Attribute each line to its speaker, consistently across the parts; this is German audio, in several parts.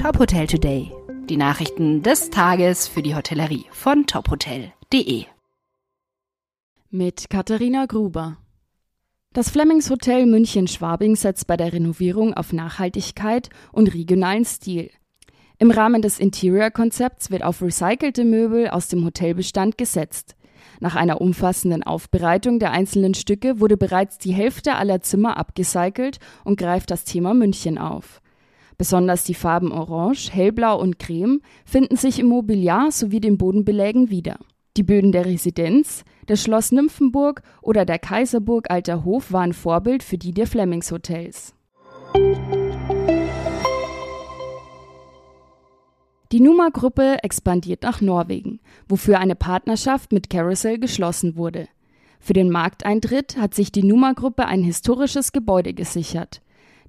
Speaker 1: Top Hotel Today. Die Nachrichten des Tages für die Hotellerie von tophotel.de.
Speaker 2: Mit Katharina Gruber. Das Flemings Hotel München-Schwabing setzt bei der Renovierung auf Nachhaltigkeit und regionalen Stil. Im Rahmen des Interior-Konzepts wird auf recycelte Möbel aus dem Hotelbestand gesetzt. Nach einer umfassenden Aufbereitung der einzelnen Stücke wurde bereits die Hälfte aller Zimmer abgecycelt und greift das Thema München auf. Besonders die Farben Orange, Hellblau und Creme finden sich im Mobiliar sowie den Bodenbelägen wieder. Die Böden der Residenz, das Schloss Nymphenburg oder der Kaiserburg Alter Hof waren Vorbild für die der Flemings Hotels. Die Numa-Gruppe expandiert nach Norwegen, wofür eine Partnerschaft mit Carousel geschlossen wurde. Für den Markteintritt hat sich die Numa-Gruppe ein historisches Gebäude gesichert.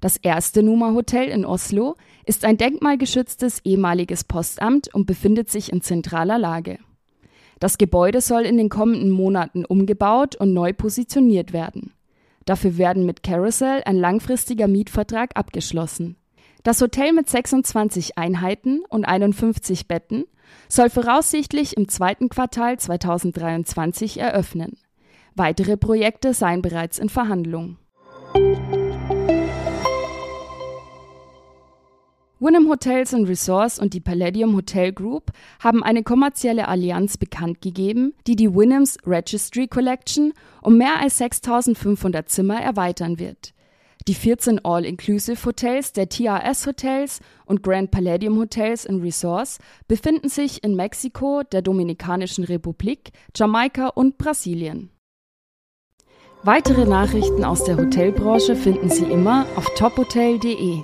Speaker 2: Das erste Numa Hotel in Oslo ist ein denkmalgeschütztes ehemaliges Postamt und befindet sich in zentraler Lage. Das Gebäude soll in den kommenden Monaten umgebaut und neu positioniert werden. Dafür werden mit Carousel ein langfristiger Mietvertrag abgeschlossen. Das Hotel mit 26 Einheiten und 51 Betten soll voraussichtlich im zweiten Quartal 2023 eröffnen. Weitere Projekte seien bereits in Verhandlung. Wynnum Hotels and Resorts und die Palladium Hotel Group haben eine kommerzielle Allianz bekannt gegeben, die die Wynnums Registry Collection um mehr als 6500 Zimmer erweitern wird. Die 14 All-Inclusive Hotels der TRS Hotels und Grand Palladium Hotels and Resorts befinden sich in Mexiko, der Dominikanischen Republik, Jamaika und Brasilien. Weitere Nachrichten aus der Hotelbranche finden Sie immer auf tophotel.de.